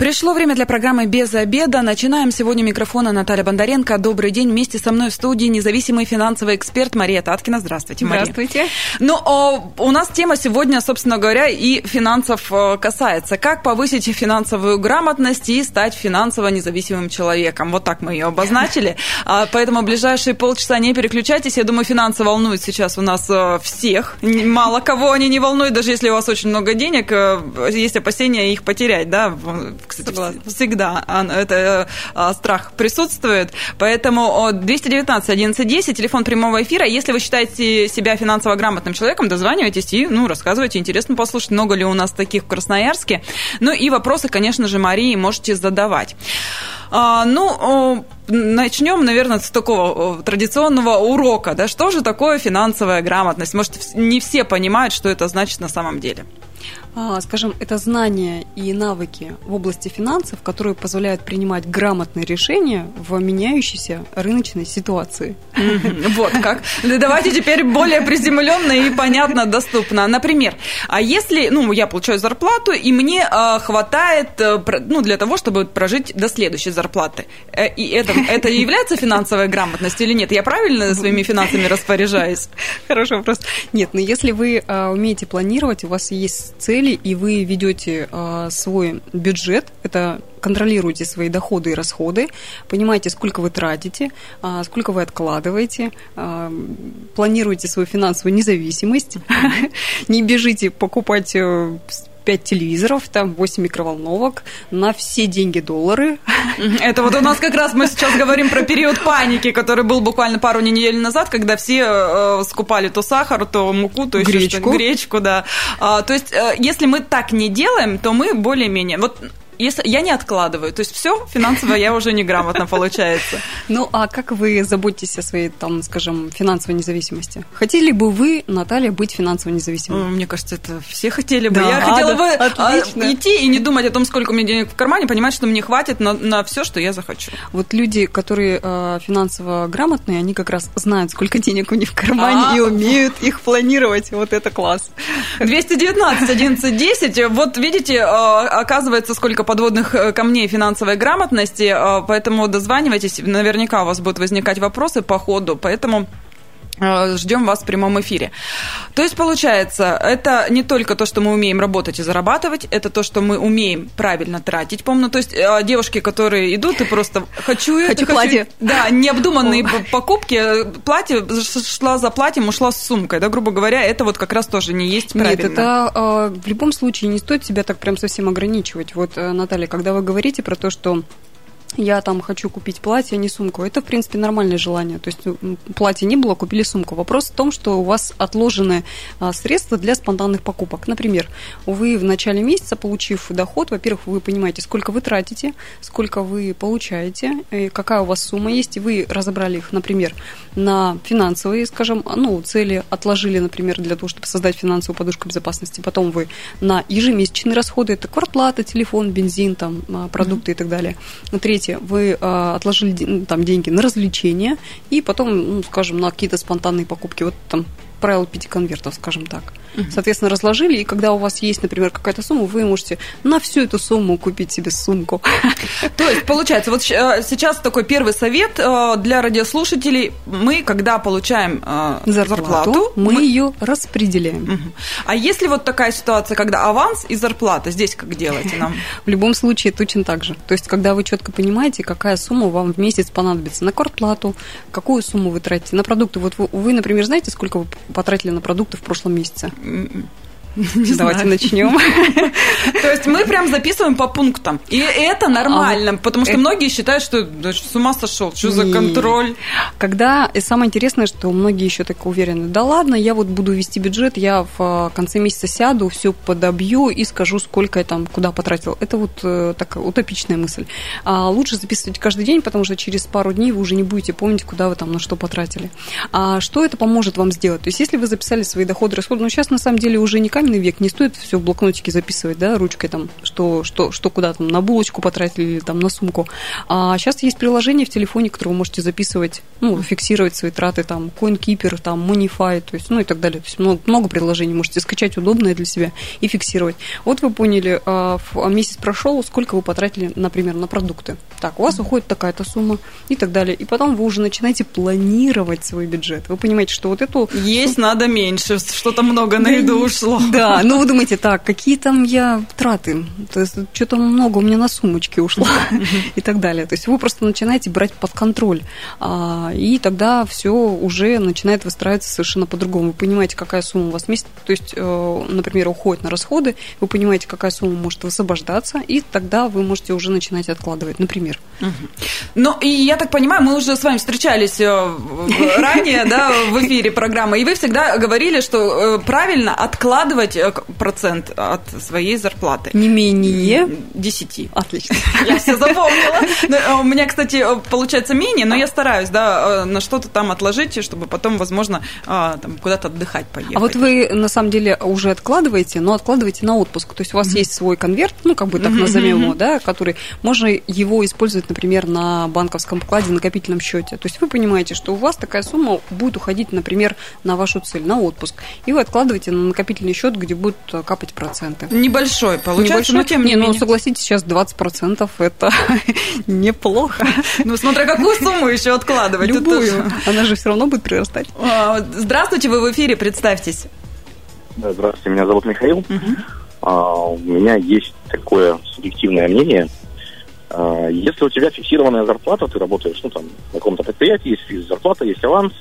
Пришло время для программы «Без обеда». Начинаем сегодня микрофона Наталья Бондаренко. Добрый день. Вместе со мной в студии независимый финансовый эксперт Мария Таткина. Здравствуйте, Мария. Здравствуйте. Ну, у нас тема сегодня, собственно говоря, и финансов э, касается. Как повысить финансовую грамотность и стать финансово независимым человеком. Вот так мы ее обозначили. А, поэтому ближайшие полчаса не переключайтесь. Я думаю, финансы волнуют сейчас у нас э, всех. Мало кого они не волнуют, даже если у вас очень много денег, э, есть опасения их потерять, да, кстати, Согласна. всегда это а, страх присутствует. Поэтому 219 1110, телефон прямого эфира. Если вы считаете себя финансово грамотным человеком, дозванивайтесь и ну, рассказывайте. Интересно послушать, много ли у нас таких в Красноярске. Ну и вопросы, конечно же, Марии можете задавать. А, ну, начнем, наверное, с такого традиционного урока. Да? Что же такое финансовая грамотность? Может, не все понимают, что это значит на самом деле. А, скажем, это знания и навыки в области финансов, которые позволяют принимать грамотные решения в меняющейся рыночной ситуации. Вот как. Давайте теперь более приземленно и понятно, доступно. Например, а если, ну, я получаю зарплату, и мне а, хватает, э, ну, для того, чтобы прожить до следующей зарплаты. Э, и это, это является финансовой грамотностью или нет? Я правильно своими финансами распоряжаюсь? Хороший вопрос. Нет, но если вы а, умеете планировать, у вас есть цели, и вы ведете э, свой бюджет, это контролируете свои доходы и расходы, понимаете, сколько вы тратите, э, сколько вы откладываете, э, планируете свою финансовую независимость, не бежите покупать 5 телевизоров, там 8 микроволновок, на все деньги доллары. Это вот у нас как раз мы сейчас говорим про период паники, который был буквально пару недель назад, когда все э, скупали то сахар, то муку, то еще гречку. гречку, да. А, то есть, э, если мы так не делаем, то мы более-менее... Вот если я не откладываю, то есть все финансово я уже неграмотно получается. Ну, а как вы заботитесь о своей, там, скажем, финансовой независимости? Хотели бы вы, Наталья, быть финансово независимой? Мне кажется, это все хотели бы. Я хотела бы а, идти и не думать о том, сколько у меня денег в кармане, понимать, что мне хватит на, на все, что я захочу. Вот люди, которые э, финансово грамотные, они как раз знают, сколько денег у них в кармане а. и умеют их планировать. Вот это класс. 219 11 10. Вот видите, э, оказывается, сколько подводных э, камней финансовой грамотности, э, поэтому дозванивайтесь, наверняка у вас будут возникать вопросы по ходу, поэтому ждем вас в прямом эфире. То есть, получается, это не только то, что мы умеем работать и зарабатывать, это то, что мы умеем правильно тратить. Помню, то есть э, девушки, которые идут и просто хочу это, хочу, платье. Да, необдуманные покупки. Платье, шла за платьем, ушла с сумкой. Да, грубо говоря, это вот как раз тоже не есть правильно. Нет, это э, в любом случае не стоит себя так прям совсем ограничивать. Вот, Наталья, когда вы говорите про то, что я там хочу купить платье, а не сумку. Это, в принципе, нормальное желание. То есть платье не было, купили сумку. Вопрос в том, что у вас отложены а, средства для спонтанных покупок. Например, вы в начале месяца, получив доход, во-первых, вы понимаете, сколько вы тратите, сколько вы получаете, какая у вас сумма есть, и вы разобрали их, например, на финансовые, скажем, ну, цели отложили, например, для того, чтобы создать финансовую подушку безопасности. Потом вы на ежемесячные расходы, это квартплата, телефон, бензин, там, а, продукты mm-hmm. и так далее. На третье, вы э, отложили ну, там деньги на развлечения и потом, ну, скажем, на какие-то спонтанные покупки. Вот там правило пяти конвертов, скажем так. Соответственно, разложили, и когда у вас есть, например, какая-то сумма, вы можете на всю эту сумму купить себе сумку. То есть, получается, вот э, сейчас такой первый совет э, для радиослушателей. Мы, когда получаем э, зарплату, зарплату мы, мы ее распределяем. А если вот такая ситуация, когда аванс и зарплата, здесь как делать нам? В любом случае точно так же. То есть, когда вы четко понимаете, какая сумма вам в месяц понадобится на квартплату, какую сумму вы тратите на продукты. Вот вы например, знаете, сколько вы потратили на продукты в прошлом месяце? Не Давайте знаю. начнем. То есть мы прям записываем по пунктам. И это нормально, а потому что это... многие считают, что да, с ума сошел, что за контроль. Когда и самое интересное, что многие еще так уверены, да ладно, я вот буду вести бюджет, я в а, конце месяца сяду, все подобью и скажу, сколько я там куда потратил. Это вот э, такая утопичная мысль. А лучше записывать каждый день, потому что через пару дней вы уже не будете помнить, куда вы там на что потратили. А что это поможет вам сделать? То есть если вы записали свои доходы, расходы, ну сейчас на самом деле уже не каменный век, не стоит все в блокнотике записывать, да, ручкой там, что, что, что куда там, на булочку потратили или там на сумку. А сейчас есть приложение в телефоне, которое вы можете записывать, ну, фиксировать свои траты, там, CoinKeeper, там, Monify, то есть, ну и так далее. То есть много, много приложений можете скачать удобное для себя и фиксировать. Вот вы поняли, а, месяц прошел, сколько вы потратили, например, на продукты. Так, у вас уходит такая-то сумма и так далее. И потом вы уже начинаете планировать свой бюджет. Вы понимаете, что вот эту... Есть надо меньше, что-то много на еду ушло. Да, ну вы думаете, так, какие там я траты? То есть что-то много у меня на сумочке ушло и так далее. То есть вы просто начинаете брать под контроль. А, и тогда все уже начинает выстраиваться совершенно по-другому. Вы понимаете, какая сумма у вас месяц, то есть, э, например, уходит на расходы, вы понимаете, какая сумма может высвобождаться, и тогда вы можете уже начинать откладывать, например. Ну, и я так понимаю, мы уже с вами встречались э, ранее, да, в эфире программы, и вы всегда говорили, что э, правильно откладывать процент от своей зарплаты. Не менее? Десяти. Отлично. Я все запомнила. Ну, у меня, кстати, получается менее, но я стараюсь, да, на что-то там отложить, чтобы потом, возможно, куда-то отдыхать поехать. А вот вы, на самом деле, уже откладываете, но откладываете на отпуск. То есть у вас есть свой конверт, ну, как бы так назовем его, да, который можно его использовать, например, на банковском вкладе, накопительном счете. То есть вы понимаете, что у вас такая сумма будет уходить, например, на вашу цель, на отпуск. И вы откладываете на накопительный счет, где будут капать проценты. Небольшой, получается, Небольшой, но тем не, не менее. Ну, согласитесь, сейчас 20% это неплохо. Ну, смотря какую сумму еще откладывать. Любую. Она же все равно будет прирастать. А, здравствуйте, вы в эфире, представьтесь. Здравствуйте, меня зовут Михаил. Угу. А, у меня есть такое субъективное мнение. А, если у тебя фиксированная зарплата, ты работаешь ну, там, на каком-то предприятии, есть зарплата, есть аванс,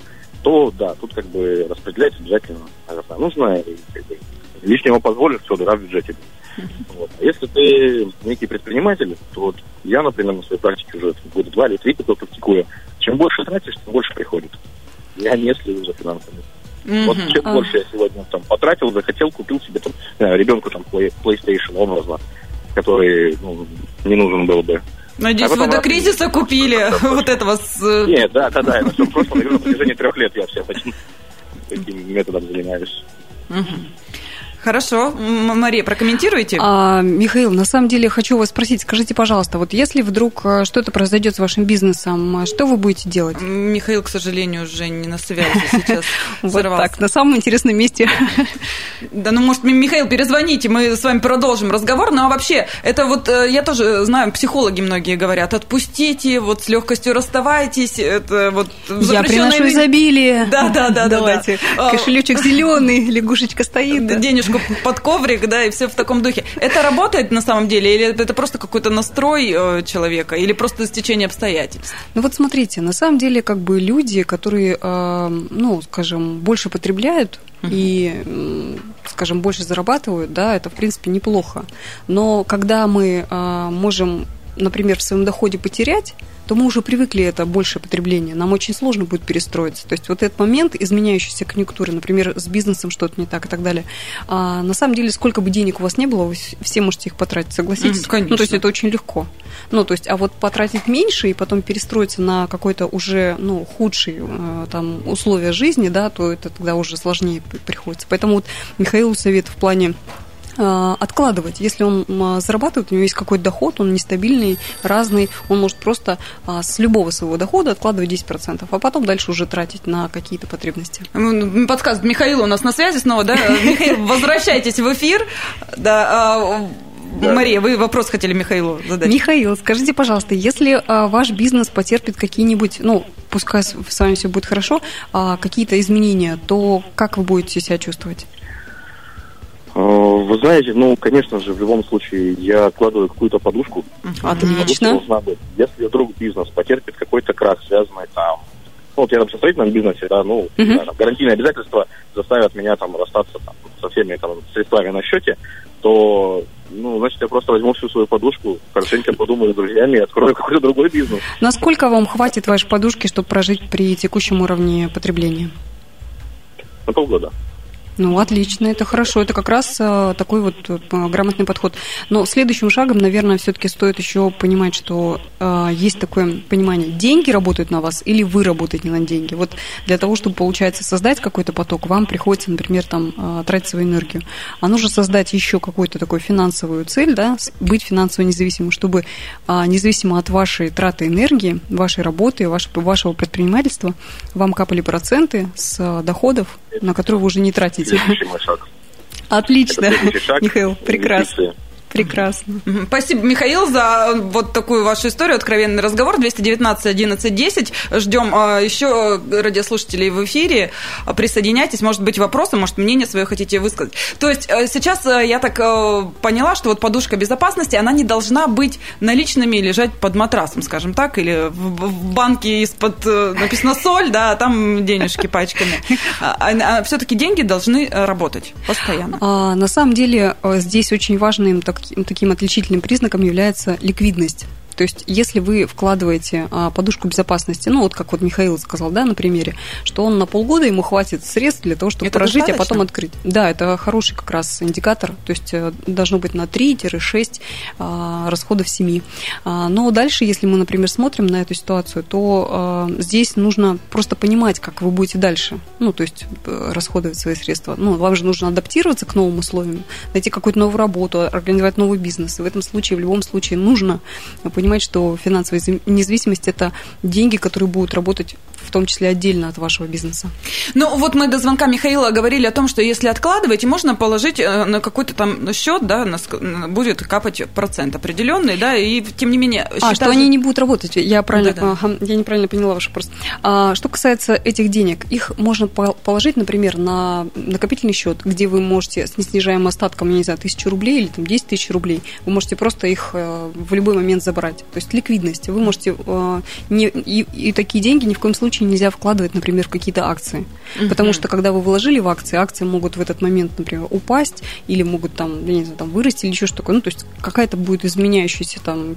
то да, тут как бы распределять обязательно, наверное, нужно. И, как бы, лишнего позволишь, все, дыра в бюджете. Вот. А если ты некий предприниматель, то вот я, например, на своей практике уже года два или три только практикую. Чем больше тратишь, тем больше приходит. Я не слежу за финансами. Mm-hmm. Вот чем а. больше я сегодня там потратил, захотел, купил себе там, знаю, ребенку там PlayStation образно, который ну, не нужен был бы. Надеюсь, а вы до кризиса купили вот этого с... Э, Нет, да, да, да, это все в прошлом, на протяжении трех лет я все таким методом занимаюсь. Хорошо. Мария, прокомментируйте. А, Михаил, на самом деле хочу вас спросить, скажите, пожалуйста, вот если вдруг э, что-то произойдет с вашим бизнесом, что вы будете делать? Михаил, к сожалению, уже не на связи сейчас. Вот так, на самом интересном месте. Да, ну, может, Михаил, перезвоните, мы с вами продолжим разговор. Ну, а вообще, это вот, э, я тоже знаю, психологи многие говорят, отпустите, вот с легкостью расставайтесь, это вот Я приношу изобилие. Да, да, да, давайте. Кошелечек зеленый, лягушечка стоит. Денежку подушку под коврик, да, и все в таком духе. Это работает на самом деле, или это просто какой-то настрой э, человека, или просто стечение обстоятельств? Ну вот смотрите, на самом деле как бы люди, которые, э, ну, скажем, больше потребляют, и, скажем, больше зарабатывают, да, это, в принципе, неплохо. Но когда мы э, можем, например, в своем доходе потерять, то мы уже привыкли это большее потребление. Нам очень сложно будет перестроиться. То есть вот этот момент изменяющейся конъюнктуры, например, с бизнесом что-то не так и так далее, а, на самом деле, сколько бы денег у вас не было, вы все можете их потратить, согласитесь? Mm, конечно. Ну, то есть это очень легко. Ну, то есть, а вот потратить меньше и потом перестроиться на какой-то уже, ну, худший э, там условия жизни, да, то это тогда уже сложнее приходится. Поэтому вот Михаилу совет в плане откладывать. Если он зарабатывает, у него есть какой-то доход, он нестабильный, разный, он может просто а, с любого своего дохода откладывать 10%, а потом дальше уже тратить на какие-то потребности. Подсказывает Михаил у нас на связи снова, да? Михаил, возвращайтесь в эфир. Да, а, да. Мария, вы вопрос хотели Михаилу задать. Михаил, скажите, пожалуйста, если а, ваш бизнес потерпит какие-нибудь, ну, пускай с вами все будет хорошо, а, какие-то изменения, то как вы будете себя чувствовать? Э, вы знаете, ну, конечно же, в любом случае я откладываю какую-то подушку. Отлично. Подушка быть. Если вдруг бизнес потерпит какой-то крах, связанный там, ну, вот я там в строительном бизнесе, да, ну, uh-huh. да, там, гарантийные обязательства заставят меня там расстаться там, со всеми там, средствами на счете, то ну, значит, я просто возьму всю свою подушку, хорошенько подумаю с друзьями и открою какой-то другой бизнес. Насколько вам хватит вашей подушки, чтобы прожить при текущем уровне потребления? На полгода. Ну, отлично, это хорошо. Это как раз э, такой вот э, грамотный подход. Но следующим шагом, наверное, все-таки стоит еще понимать, что э, есть такое понимание, деньги работают на вас или вы работаете на деньги. Вот для того, чтобы, получается, создать какой-то поток, вам приходится, например, там, тратить свою энергию. А нужно создать еще какую-то такую финансовую цель, да, быть финансово независимым, чтобы э, независимо от вашей траты энергии, вашей работы, вашего, предпринимательства, вам капали проценты с доходов, на которые вы уже не тратите Следующий мой шаг. Отлично, шаг. Михаил, прекрасно. Инвестиции. Прекрасно. Спасибо, Михаил, за вот такую вашу историю, откровенный разговор. 219 11 10. Ждем а, еще радиослушателей в эфире. А, Присоединяйтесь, может быть, вопросы, может, мнение свое хотите высказать. То есть э, сейчас э, я так э, поняла, что вот подушка безопасности, она не должна быть наличными и лежать под матрасом, скажем так, или в, банке из-под э, написано соль, да, а там денежки пачками. все-таки деньги должны э, работать постоянно. А, на самом деле э, здесь очень важным так- таким отличительным признаком является ликвидность. То есть, если вы вкладываете а, подушку безопасности, ну, вот как вот Михаил сказал, да, на примере, что он на полгода ему хватит средств для того, чтобы Это прожить, а достаточно? потом открыть. Да, это хороший как раз индикатор, то есть э, должно быть на 3-6 а, расходов семьи. А, Но дальше, если мы, например, смотрим на эту ситуацию, то а, здесь нужно просто понимать, как вы будете дальше, ну, то есть э, расходовать свои средства. Ну, вам же нужно адаптироваться к новым условиям, найти какую-то новую работу, организовать новый бизнес. И в этом случае, в любом случае, нужно понимать, что финансовая независимость – это деньги, которые будут работать в том числе отдельно от вашего бизнеса. Ну, вот мы до звонка Михаила говорили о том, что если откладываете, можно положить э, на какой-то там счет, да, будет капать процент определенный, да, и тем не менее... А, счета что же- они не будут работать. Я правильно, ага, я неправильно поняла ваш вопрос. А, что касается этих денег, их можно по- положить, например, на накопительный счет, где вы можете с неснижаемым остатком, я не знаю, тысячу рублей или там 10 тысяч рублей, вы можете просто их э, в любой момент забрать. То есть ликвидность. Вы можете... э, не, и, и такие деньги ни в коем случае нельзя вкладывать, например, в какие-то акции. Потому что когда вы вложили в акции, акции могут в этот момент, например, упасть или могут там, я не знаю, там вырасти или еще что такое. Ну, то есть какая-то будет изменяющаяся там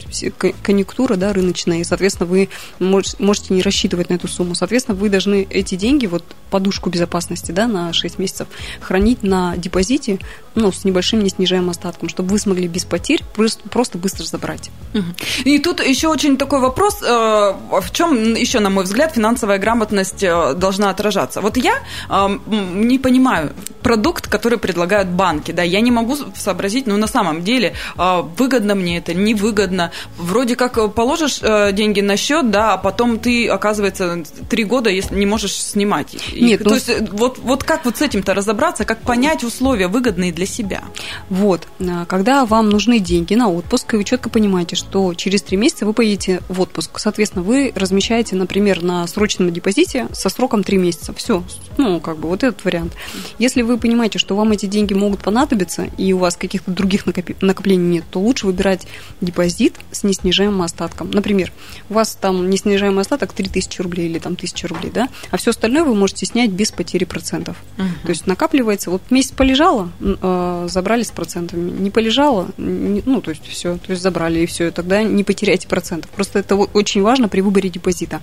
конъюнктура, да, рыночная, и, соответственно, вы мож- можете не рассчитывать на эту сумму. Соответственно, вы должны эти деньги, вот подушку безопасности, да, на 6 месяцев, хранить на депозите, ну, с небольшим неснижаемым остатком, чтобы вы смогли без потерь просто, быстро забрать. Мгм. И тут еще очень такой вопрос, э, в чем еще, на мой взгляд, финансовая грамотность э, должна отражаться. Вот я э, не понимаю продукт, который предлагают банки, да, я не могу сообразить, ну, на самом деле, выгодно мне это, невыгодно. Вроде как положишь деньги на счет, да, а потом ты, оказывается, три года не можешь снимать. Нет, То ну, есть э, вот, вот как вот с этим-то разобраться, как понять условия выгодные для себя? Вот, когда вам нужны деньги на отпуск, и вы четко понимаете, что через три месяца вы поедете в отпуск. Соответственно, вы размещаете, например, на срочном депозите со сроком три месяца. Все, ну, как бы вот этот вариант. Если вы понимаете, что вам эти деньги могут понадобиться, и у вас каких-то других накоплений нет, то лучше выбирать депозит с неснижаемым остатком. Например, у вас там неснижаемый остаток 3000 рублей или там 1000 рублей, да, а все остальное вы можете снять без потери процентов. То есть накапливается, вот месяц полежало, э, забрали с процентами, не полежало, ну, то есть все, то есть забрали и все, тогда не потеряйте процентов. Просто это очень важно при выборе депозита.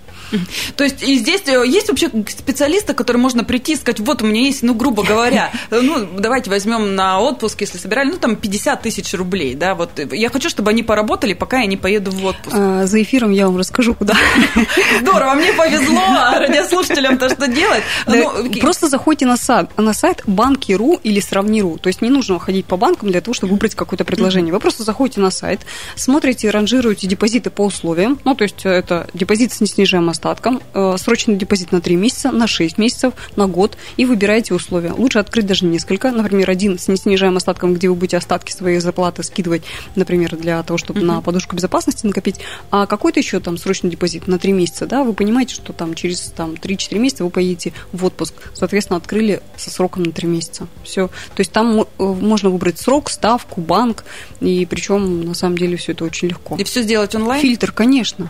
То есть и здесь э, есть вообще специалисты, которые можно прийти и сказать, вот у меня есть, ну, грубо говоря, э, ну, давайте возьмем на отпуск, если собирали, ну, там 50 тысяч рублей, да, вот э, я хочу, чтобы они поработали, пока я не поеду в отпуск. А, За эфиром я вам расскажу, куда. Здорово, мне повезло, а радиослушателям-то что делать? Ну, Просто заходите на сайт, на сайт банки.ру или сравни.ру. То есть не нужно ходить по банкам для того, чтобы выбрать какое-то предложение. Вы просто заходите на сайт, смотрите, ранжируете депозиты по условиям. Ну, то есть это депозит с неснижаемым остатком, э, срочный депозит на 3 месяца, на 6 месяцев, на год, и выбираете условия. Лучше открыть даже несколько. Например, один с неснижаемым остатком, где вы будете остатки своей зарплаты скидывать, например, для того, чтобы на подушку безопасности накопить, а какой-то еще там срочный депозит на 3 месяца, да, вы понимаете, что там через там, 3-4 месяца вы поедете в отпуск. Соответственно, открыли со сроком на 3 месяца. Все. То есть там э, можно выбрать срок, ставку, банк, и причем на самом деле все это очень легко. И все сделать онлайн? Фильтр, конечно.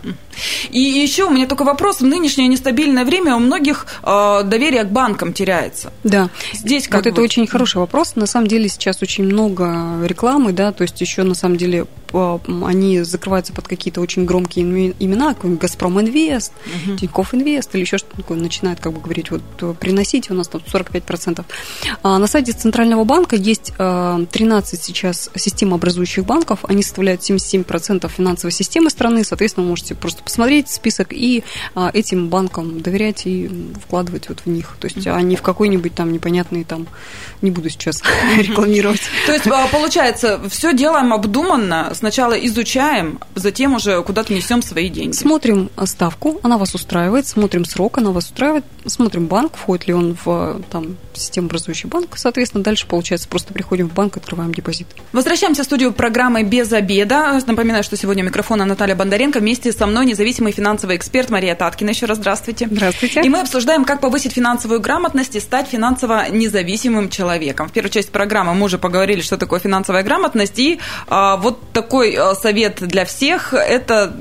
И еще у меня такой вопрос. В нынешнее нестабильное время у многих э, доверие к банкам теряется. Да. Здесь как вот это быть? очень хороший вопрос. На самом деле сейчас очень много рекламы, да, то есть еще на самом деле они закрываются под какие-то очень громкие имена, как «Газпром Инвест», угу. «Тинькофф Инвест» или еще что-то такое, начинают как бы говорить, вот приносите у нас там 45%. А на сайте Центрального банка есть 13 сейчас системообразующих банков, они составляют 77% финансовой системы страны, соответственно, вы можете просто посмотреть список и этим банкам доверять и вкладывать вот в них. То есть, а не в какой-нибудь там непонятный там, не буду сейчас рекламировать. То есть, а, получается, все делаем обдуманно, сначала изучаем, затем уже куда-то несем свои деньги. Смотрим ставку, она вас устраивает, смотрим срок, она вас устраивает, смотрим банк, входит ли он в там, систему образующий банк, соответственно, дальше, получается, просто приходим в банк, открываем депозит. Возвращаемся в студию программы «Без обеда». Напоминаю, что сегодня у микрофона Наталья Бондаренко, вместе со мной независимый финансовый эксперт Мария Таткина. Еще раз здравствуйте. Здравствуйте. И мы обсуждаем, как повысить финансовую грамотность и стать финансово независимым человеком. В первой части программы мы уже поговорили, что такое финансовая грамотность, и а, вот такой а, совет для всех – это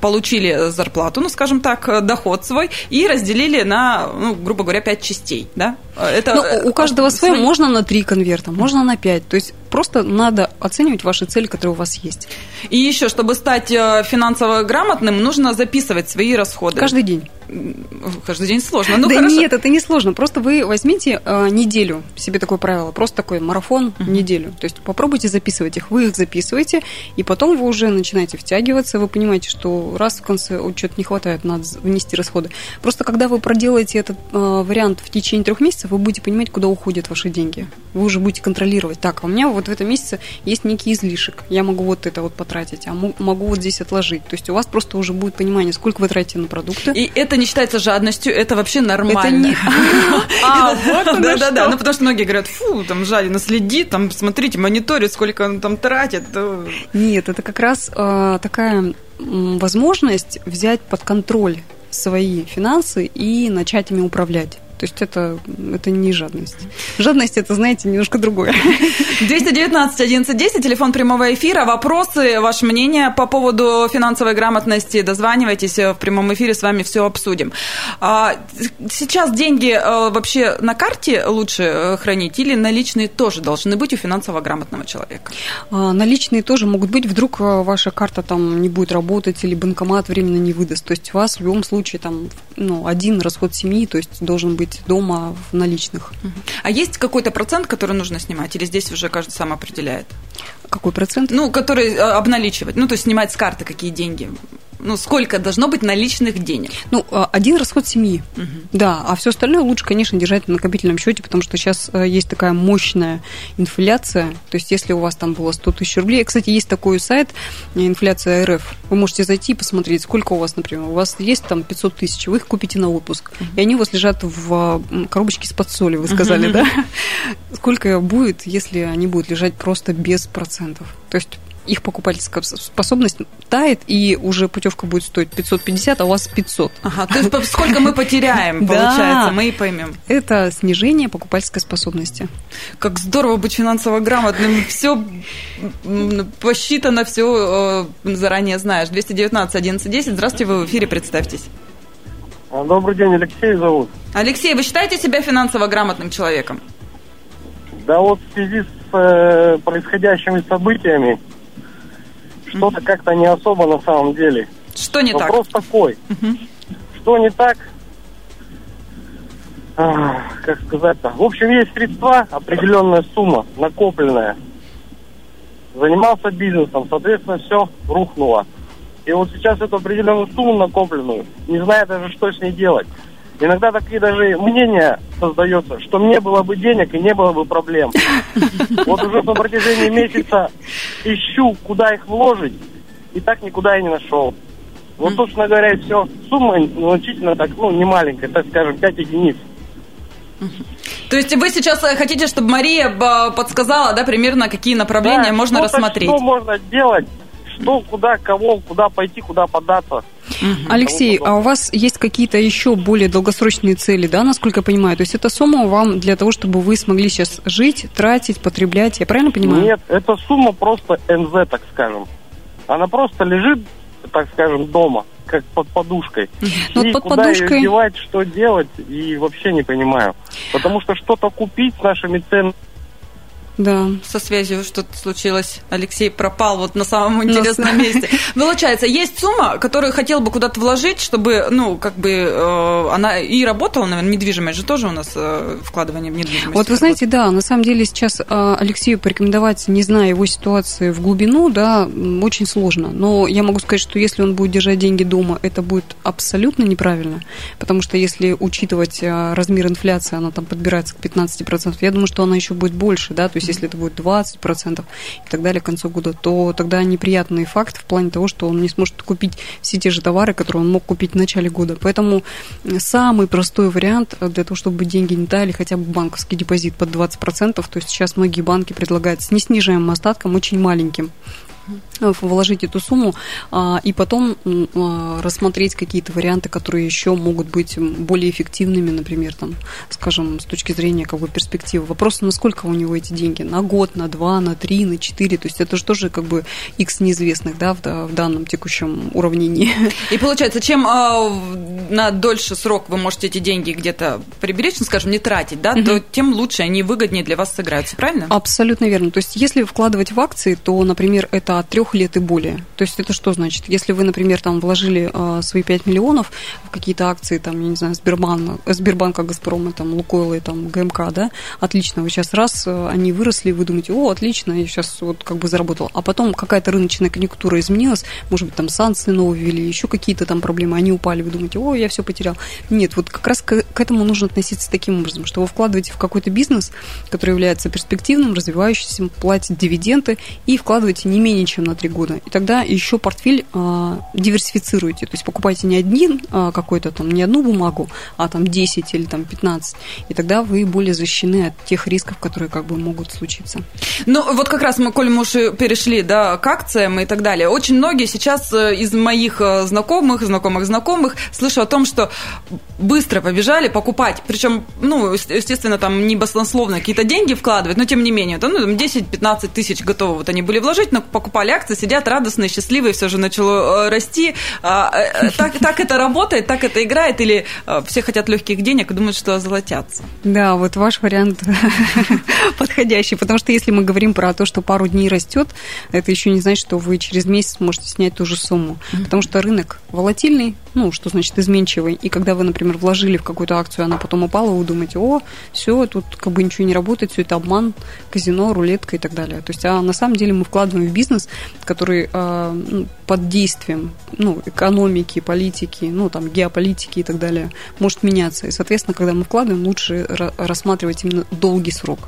получили зарплату, ну, скажем так, доход свой, и разделили на, ну, грубо говоря, пять частей, да? Это, ну, у каждого свое, можно на три конверта, можно на пять, то есть просто надо оценивать ваши цели, которые у вас есть. И еще, чтобы стать э, финансово грамотным, нужно записывать свои расходы. Каждый день. Каждый день сложно. Ну, да хорошо. нет, это не сложно. Просто вы возьмите э, неделю, себе такое правило, просто такой марафон uh-huh. неделю. То есть попробуйте записывать их, вы их записываете, и потом вы уже начинаете втягиваться, вы понимаете, что раз в конце что-то не хватает, надо внести расходы. Просто когда вы проделаете этот э, вариант в течение трех месяцев, вы будете понимать, куда уходят ваши деньги. Вы уже будете контролировать. Так, а у меня вот в этом месяце есть некий излишек. Я могу вот это вот потратить, а могу вот здесь отложить. То есть у вас просто уже будет понимание, сколько вы тратите на продукты. И это не считается жадностью, это вообще нормально. Это не... А, вот Да, да, да. Ну, потому что многие говорят, фу, там жадина следит, там, смотрите, мониторит, сколько он там тратит. Нет, это как раз э, такая возможность взять под контроль свои финансы и начать ими управлять. То есть это, это не жадность. Жадность это, знаете, немножко другое. 219 1110, телефон прямого эфира. Вопросы, ваше мнение по поводу финансовой грамотности. Дозванивайтесь в прямом эфире, с вами все обсудим. А, сейчас деньги э, вообще на карте лучше э, хранить или наличные тоже должны быть у финансово грамотного человека? А, наличные тоже могут быть. Вдруг э, ваша карта там не будет работать или банкомат временно не выдаст. То есть у вас в любом случае там ну, один расход семьи, то есть должен быть дома в наличных. А есть какой-то процент, который нужно снимать, или здесь уже каждый сам определяет? Какой процент? Ну, который обналичивать, ну, то есть снимать с карты какие деньги ну, сколько должно быть наличных денег? Ну, а, один расход семьи, угу. да, а все остальное лучше, конечно, держать на накопительном счете, потому что сейчас э, есть такая мощная инфляция, то есть если у вас там было 100 тысяч рублей, кстати, есть такой сайт э, инфляция РФ, вы можете зайти и посмотреть, сколько у вас, например, у вас есть там 500 тысяч, вы их купите на отпуск, угу. и они у вас лежат в коробочке из-под соли, вы сказали, угу. да? Сколько будет, если они будут лежать просто без процентов? То есть их покупательская способность тает, и уже путевка будет стоить 550, а у вас 500. Ага, то есть сколько мы потеряем, получается, мы и поймем. Это снижение покупательской способности. Как здорово быть финансово грамотным, все посчитано, все э, заранее знаешь. 219 1110, здравствуйте, вы в эфире, представьтесь. А, добрый день, Алексей зовут. Алексей, вы считаете себя финансово грамотным человеком? Да вот в связи с э, происходящими событиями что-то как-то не особо на самом деле. Что не Вопрос так? Вопрос такой. Угу. Что не так? А, как сказать-то? В общем, есть средства, определенная сумма, накопленная. Занимался бизнесом, соответственно, все рухнуло. И вот сейчас эту определенную сумму накопленную, не знаю даже, что с ней делать. Иногда такие даже мнения создается, что мне было бы денег и не было бы проблем. Вот уже на протяжении месяца ищу, куда их вложить, и так никуда и не нашел. Вот, собственно говоря, все. Сумма значительно так, ну, не маленькая, так скажем, 5 единиц. То есть вы сейчас э, хотите, чтобы Мария подсказала, да, примерно какие направления да, можно рассмотреть? Что можно делать, что, куда, кого, куда пойти, куда податься. Алексей, а у вас есть какие-то еще более долгосрочные цели, да, насколько я понимаю? То есть эта сумма вам для того, чтобы вы смогли сейчас жить, тратить, потреблять, я правильно понимаю? Нет, эта сумма просто НЗ, так скажем. Она просто лежит, так скажем, дома, как под подушкой. Ну, и под куда подушкой... ее девать, что делать, и вообще не понимаю. Потому что что-то купить с нашими ценами Да. Со связью что-то случилось. Алексей пропал вот на самом интересном месте. Получается, есть сумма, которую хотел бы куда-то вложить, чтобы, ну, как бы э, она и работала, наверное, недвижимость же тоже у нас э, вкладывание в недвижимость. Вот вы знаете, да, на самом деле сейчас э, Алексею порекомендовать, не зная его ситуации в глубину, да, очень сложно. Но я могу сказать, что если он будет держать деньги дома, это будет абсолютно неправильно, потому что если учитывать э, размер инфляции, она там подбирается к 15%, я думаю, что она еще будет больше, да, то есть если это будет 20% и так далее к концу года, то тогда неприятный факт в плане того, что он не сможет купить все те же товары, которые он мог купить в начале года. Поэтому самый простой вариант для того, чтобы деньги не таяли, хотя бы банковский депозит под 20%, то есть сейчас многие банки предлагают с неснижаемым остатком очень маленьким вложить эту сумму а, и потом а, рассмотреть какие-то варианты, которые еще могут быть более эффективными, например, там, скажем, с точки зрения как бы перспективы. Вопрос, насколько у него эти деньги? На год, на два, на три, на четыре? То есть это же тоже как бы x неизвестных, да, в, в данном текущем уравнении. И получается, чем э, на дольше срок вы можете эти деньги где-то приберечь, ну, скажем, не тратить, да, угу. то тем лучше они выгоднее для вас сыграются, правильно? Абсолютно верно. То есть если вкладывать в акции, то, например, это от трех лет и более. То есть это что значит? Если вы, например, там вложили э, свои 5 миллионов в какие-то акции, там, я не знаю, Сбербанка, Сбербанка, Газпрома, там, Лукойла и там ГМК, да, отлично, вы сейчас раз, э, они выросли, вы думаете, о, отлично, я сейчас вот как бы заработал. А потом какая-то рыночная конъюнктура изменилась, может быть, там санкции новые ввели, еще какие-то там проблемы, они упали, вы думаете, о, я все потерял. Нет, вот как раз к, к этому нужно относиться таким образом, что вы вкладываете в какой-то бизнес, который является перспективным, развивающимся, платит дивиденды и вкладываете не менее чем на три года. И тогда еще портфель э, диверсифицируете. То есть покупайте не один э, какой-то там, не одну бумагу, а там 10 или там 15. И тогда вы более защищены от тех рисков, которые как бы могут случиться. Ну, вот как раз мы, коль мы уже перешли да, к акциям и так далее, очень многие сейчас э, из моих э, знакомых, знакомых знакомых слышу о том, что быстро побежали покупать. Причем, ну, естественно, там не баснословно какие-то деньги вкладывать, но тем не менее, там, ну, 10-15 тысяч готовы вот они были вложить, но покупали акции, сидят радостные, счастливые, все же начало э, расти. А, э, так, так это работает, так это играет, или э, все хотят легких денег и думают, что золотятся? Да, вот ваш вариант подходящий, потому что если мы говорим про то, что пару дней растет, это еще не значит, что вы через месяц можете снять ту же сумму, потому что рынок волатильный, ну, что значит изменчивый, и когда вы, например, вложили в какую-то акцию, она потом упала, вы думаете, о, все, тут как бы ничего не работает, все это обман, казино, рулетка и так далее. То есть, а на самом деле мы вкладываем в бизнес, который ну, под действием ну, экономики, политики, ну, там, геополитики и так далее, может меняться. И, соответственно, когда мы вкладываем, лучше рассматривать именно долгий срок.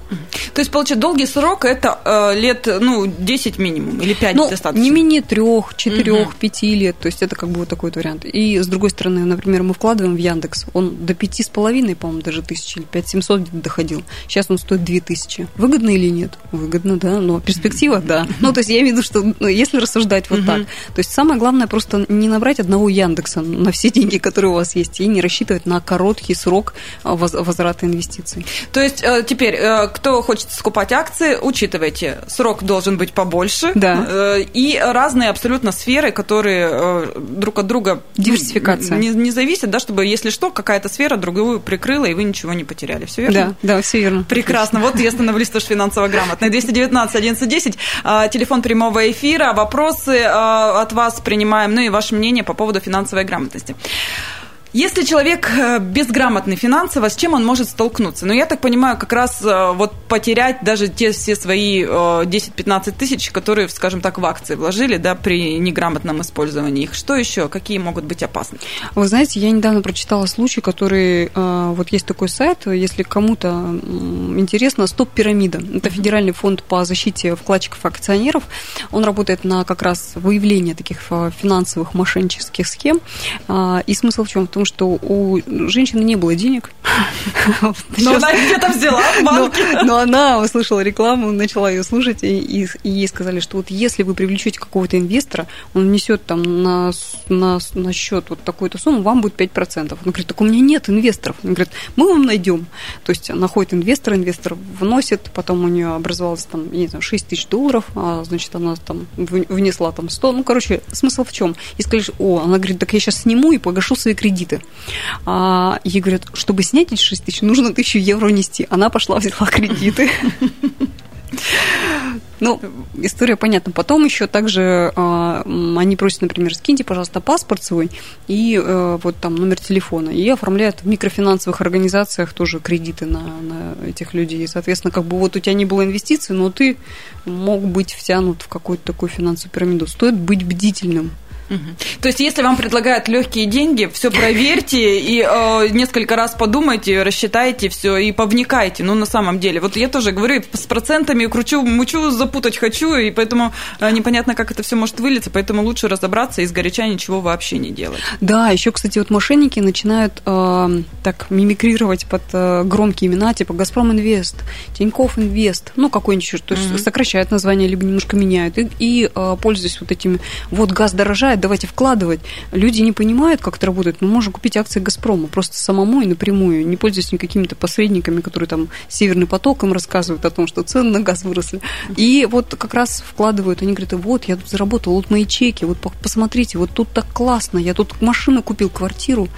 То есть, получается, долгий срок – это э, лет, ну, 10 минимум или 5 ну, достаточно? не менее 3, 4, угу. 5 лет. То есть, это как бы вот такой вот вариант. И, с другой стороны, например, мы вкладываем в Яндекс, он до 5,5, по-моему, даже тысячи, или 5 700 доходил. Сейчас он стоит 2 тысячи. Выгодно или нет? Выгодно, да, но перспектива, да. Ну, то есть, я имею в виду, что ну, если рассуждать вот так, то есть, самое главное просто не набрать одного Яндекса на все деньги, которые у вас есть, и не рассчитывать на короткий срок а, возврата инвестиций. То есть э, теперь, э, кто хочет скупать акции, учитывайте, срок должен быть побольше, да. Э, и разные абсолютно сферы, которые друг от друга диверсификация не, не зависят, да, чтобы если что, какая-то сфера другую прикрыла, и вы ничего не потеряли. Все верно? Да, да, все верно. Прекрасно. Вот я становлюсь тоже финансово грамотной. 219 1110, телефон прямого эфира, вопросы от вас принимаем, ну и ваше мнение по поводу финансовой грамотности. Если человек э, безграмотный финансово, с чем он может столкнуться? Ну, я так понимаю, как раз э, вот потерять даже те все свои 10-15 э, тысяч, которые, скажем так, в акции вложили, да, при неграмотном использовании их. Что еще? Какие могут быть опасны? Вы знаете, я недавно прочитала случай, который, вот есть такой сайт, если кому-то интересно, Стоп-пирамида. Это федеральный фонд по защите вкладчиков акционеров. Он работает на как раз выявление таких финансовых мошеннических схем. И смысл в чем? В том, что у женщины не было денег. Но она где-то взяла в банке. Но она услышала рекламу, начала ее слушать, и ей сказали, что вот если вы привлечете какого-то инвестора, он внесет там на, на, счет вот такую-то сумму, вам будет 5%. Она говорит, так у меня нет инвесторов. Она говорит, мы вам найдем. То есть находит инвестора, инвестор вносит, потом у нее образовалось там, не знаю, 6 тысяч долларов, а, значит, она там внесла там 100. Ну, короче, смысл в чем? И сказали, о, она говорит, так я сейчас сниму и погашу свои кредиты. А, ей говорят, чтобы снять эти 6 тысяч, нужно тысячу евро нести. Она пошла, взяла кредиты. Ну, история понятна. Потом еще также э, они просят, например, скиньте, пожалуйста, паспорт свой и э, вот там номер телефона. И оформляют в микрофинансовых организациях тоже кредиты на, на этих людей. И, соответственно, как бы вот у тебя не было инвестиций, но ты мог быть втянут в какую-то такую финансовую пирамиду. Стоит быть бдительным. То есть, если вам предлагают легкие деньги, все проверьте и э, несколько раз подумайте, рассчитайте все и повникайте. Ну, на самом деле. Вот я тоже говорю, с процентами кручу, мучу, запутать хочу, и поэтому э, непонятно, как это все может вылиться, поэтому лучше разобраться и сгоряча ничего вообще не делать. Да, еще, кстати, вот мошенники начинают э, так мимикрировать под э, громкие имена, типа Газпром Инвест, Тиньков Инвест, ну, какой-нибудь, то есть mm-hmm. сокращают название, либо немножко меняют, и, и э, пользуясь вот этими, вот газ дорожает, мешает, давайте вкладывать. Люди не понимают, как это работает. Мы можем купить акции «Газпрома» просто самому и напрямую, не пользуясь никакими-то посредниками, которые там «Северный поток» им рассказывают о том, что цены на газ выросли. И вот как раз вкладывают, они говорят, вот, я тут заработал, вот мои чеки, вот посмотрите, вот тут так классно, я тут машину купил, квартиру.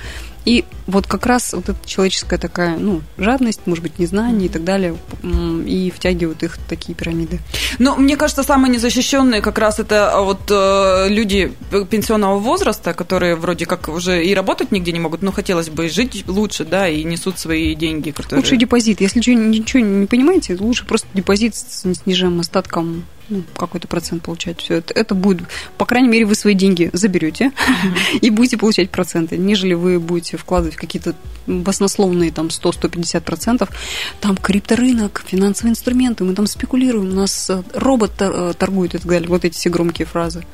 И вот как раз вот эта человеческая такая, ну, жадность, может быть, незнание и так далее, и втягивают их в такие пирамиды. Но мне кажется, самые незащищенные как раз это а, вот э, люди пенсионного возраста, которые вроде как уже и работать нигде не могут, но хотелось бы жить лучше, да, и несут свои деньги. Которые... Лучше депозит. Если ничего, не понимаете, лучше просто депозит с снижаемым остатком ну, какой-то процент получать. Все это, это будет, по крайней мере, вы свои деньги заберете и будете получать проценты, нежели вы будете вкладывать в какие-то баснословные там 100-150 процентов. Там крипторынок, финансовые инструменты, мы там спекулируем, у нас э, робот э, торгует и так далее. Вот эти все громкие фразы.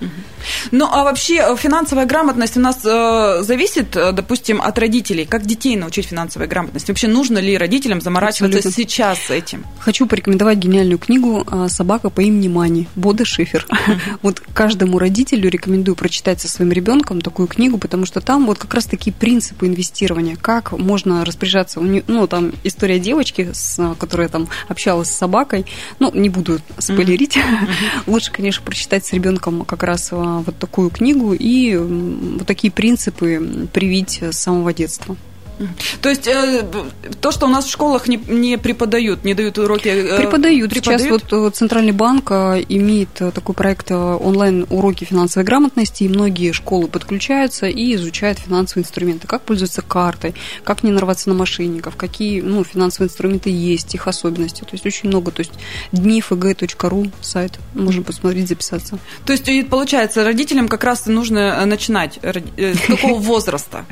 Ну, а вообще э, финансовая грамотность у нас э, зависит, допустим, от родителей. Как детей научить финансовой грамотности? Вообще нужно ли родителям заморачиваться Абсолютно. сейчас этим? Хочу порекомендовать гениальную книгу «Собака по имени Мани» Бода Шифер. Вот каждому родителю рекомендую прочитать со своим ребенком такую книгу, потому что там вот как раз такие принципы инвестирования, как можно распоряжаться. Ну, там история девочки, с, которая там общалась с собакой. Ну, не буду спойлерить. Лучше, конечно, прочитать с ребенком как раз а, вот такую книгу и вот такие принципы привить с самого детства. То есть э, то, что у нас в школах не, не преподают, не дают уроки. Э, преподают. преподают. Сейчас вот э, Центральный банк имеет такой проект онлайн уроки финансовой грамотности, и многие школы подключаются и изучают финансовые инструменты, как пользоваться картой, как не нарваться на мошенников, какие ну, финансовые инструменты есть, их особенности. То есть очень много. То есть днифг.ру сайт, можно посмотреть, записаться. То есть получается, родителям как раз нужно начинать с какого возраста?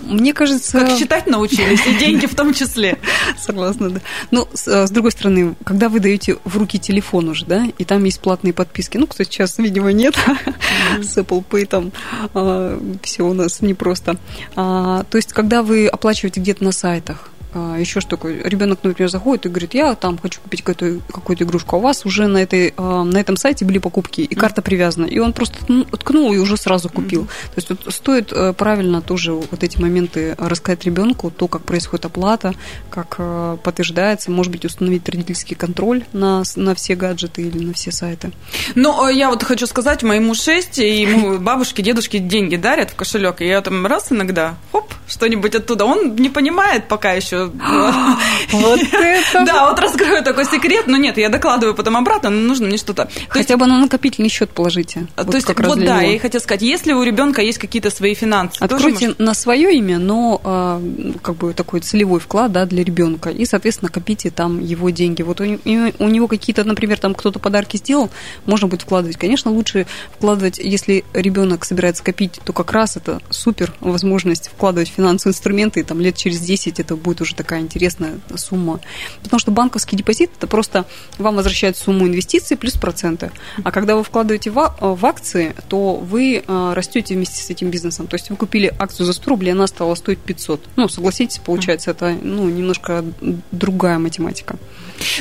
Мне кажется... Как читать научились, и деньги в том числе. Согласна, да. Но, с, э, с другой стороны, когда вы даете в руки телефон уже, да, и там есть платные подписки, ну, кстати, сейчас, видимо, нет, с Apple Pay там а, все у нас непросто. А, то есть, когда вы оплачиваете где-то на сайтах, еще что такое, ребенок, например, заходит и говорит, я там хочу купить какую-то, какую-то игрушку, а у вас уже на, этой, а, на этом сайте были покупки, и карта привязана, и он просто ткнул и уже сразу купил. То есть вот стоит э, правильно тоже вот эти моменты рассказать ребенку, то, как происходит оплата, как э, подтверждается, может быть, установить родительский контроль на, на все гаджеты или на все сайты. Ну, э, я вот хочу сказать, моему 6, и ему бабушки, дедушки деньги дарят в кошелек, и я там раз иногда, хоп, что-нибудь оттуда. Он не понимает пока еще Вот это... Да, вот раскрою такой секрет. Но нет, я докладываю потом обратно, но нужно мне что-то... Хотя бы на накопительный счет положите. То есть, вот да, я и хотела сказать, если у ребенка есть какие-то свои финансы... Откройте на свое имя, но а, как бы такой целевой вклад да, для ребенка. И, соответственно, копите там его деньги. Вот у него какие-то, например, там кто-то подарки сделал, можно будет вкладывать. Конечно, лучше вкладывать, если ребенок собирается копить, то как раз это супер возможность вкладывать финансовые инструменты, и там лет через 10 это будет уже такая интересная сумма. Потому что банковский депозит это просто вам возвращает сумму инвестиций плюс проценты. А когда вы вкладываете в акции, то вы э, растете вместе с этим бизнесом. То есть вы купили акцию за 100 рублей, она стала стоить 500. Ну, согласитесь, получается, это ну, немножко другая математика.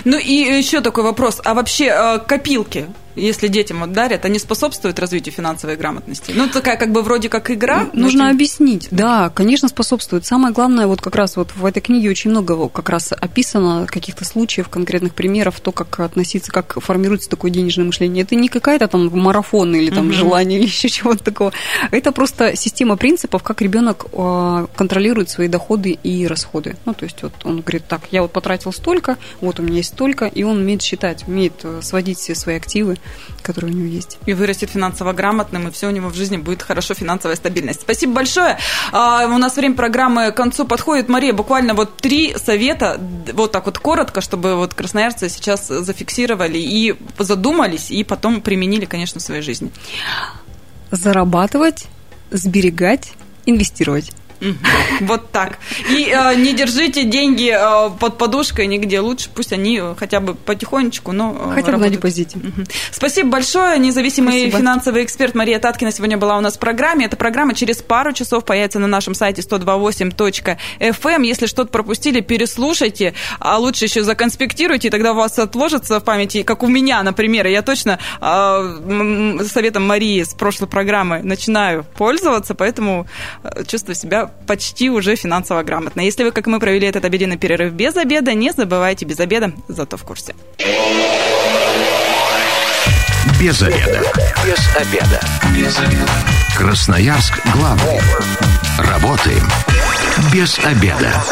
Ну и еще такой вопрос. А вообще э, копилки если детям вот дарят, они способствуют развитию финансовой грамотности? Ну, такая как бы вроде как игра. Нужно тем... объяснить. Да, конечно, способствует. Самое главное, вот как раз вот в этой книге очень много как раз описано каких-то случаев, конкретных примеров, то, как относиться, как формируется такое денежное мышление. Это не какая-то там марафон или там угу. желание или еще чего-то такого. Это просто система принципов, как ребенок а, контролирует свои доходы и расходы. Ну, то есть вот он говорит, так, я вот потратил столько, вот у меня есть столько, и он умеет считать, умеет э, сводить все свои активы, которые у него есть. И вырастет финансово грамотным, и все у него в жизни будет хорошо, финансовая стабильность. Спасибо большое. А, у нас время программы к концу подходит. Мария, буквально вот три совета, вот так вот коротко, чтобы вот красноярцы сейчас зафиксировали и задумались, и потом применили, конечно, в своей жизни. Зарабатывать, сберегать, инвестировать. Вот так. И э, не держите деньги э, под подушкой нигде. Лучше пусть они хотя бы потихонечку, но э, Хотя бы на депозите. Спасибо большое. Независимый финансовый эксперт Мария Таткина сегодня была у нас в программе. Эта программа через пару часов появится на нашем сайте 128.fm. Эм. Если что-то пропустили, переслушайте, а лучше еще законспектируйте, и тогда у вас отложится в памяти, как у меня, например. Я точно э, советом Марии с прошлой программы начинаю пользоваться, поэтому э, чувствую себя почти уже финансово грамотно. Если вы, как мы, провели этот обеденный перерыв без обеда, не забывайте без обеда, зато в курсе. Без обеда. Без обеда. Без обеда. Красноярск главный. Работаем без обеда.